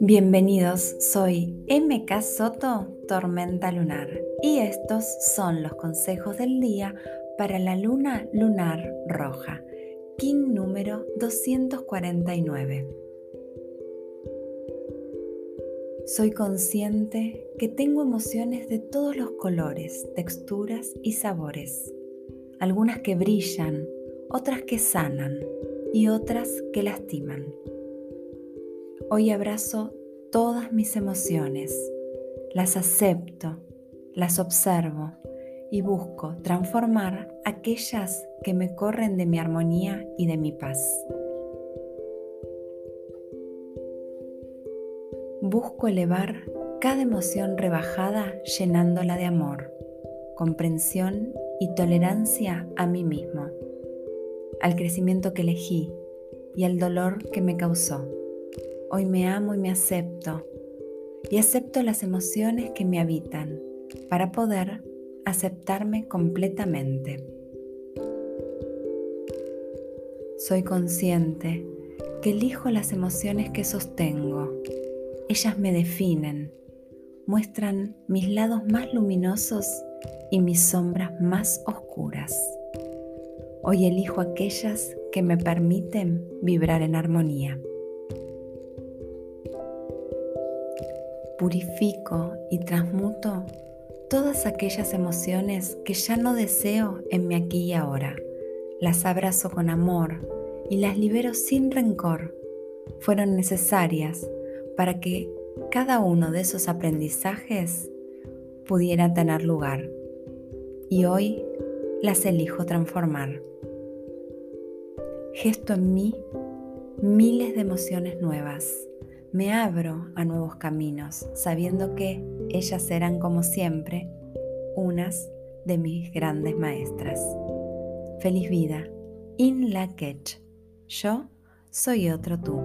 Bienvenidos, soy MK Soto, Tormenta Lunar, y estos son los consejos del día para la luna lunar roja, King número 249. Soy consciente que tengo emociones de todos los colores, texturas y sabores, algunas que brillan, otras que sanan y otras que lastiman. Hoy abrazo todas mis emociones, las acepto, las observo y busco transformar aquellas que me corren de mi armonía y de mi paz. Busco elevar cada emoción rebajada llenándola de amor, comprensión y tolerancia a mí mismo, al crecimiento que elegí y al dolor que me causó. Hoy me amo y me acepto y acepto las emociones que me habitan para poder aceptarme completamente. Soy consciente que elijo las emociones que sostengo. Ellas me definen, muestran mis lados más luminosos y mis sombras más oscuras. Hoy elijo aquellas que me permiten vibrar en armonía. purifico y transmuto todas aquellas emociones que ya no deseo en mi aquí y ahora. Las abrazo con amor y las libero sin rencor. Fueron necesarias para que cada uno de esos aprendizajes pudiera tener lugar. Y hoy las elijo transformar. Gesto en mí miles de emociones nuevas me abro a nuevos caminos, sabiendo que ellas serán como siempre unas de mis grandes maestras. Feliz vida. In la Yo soy otro tú.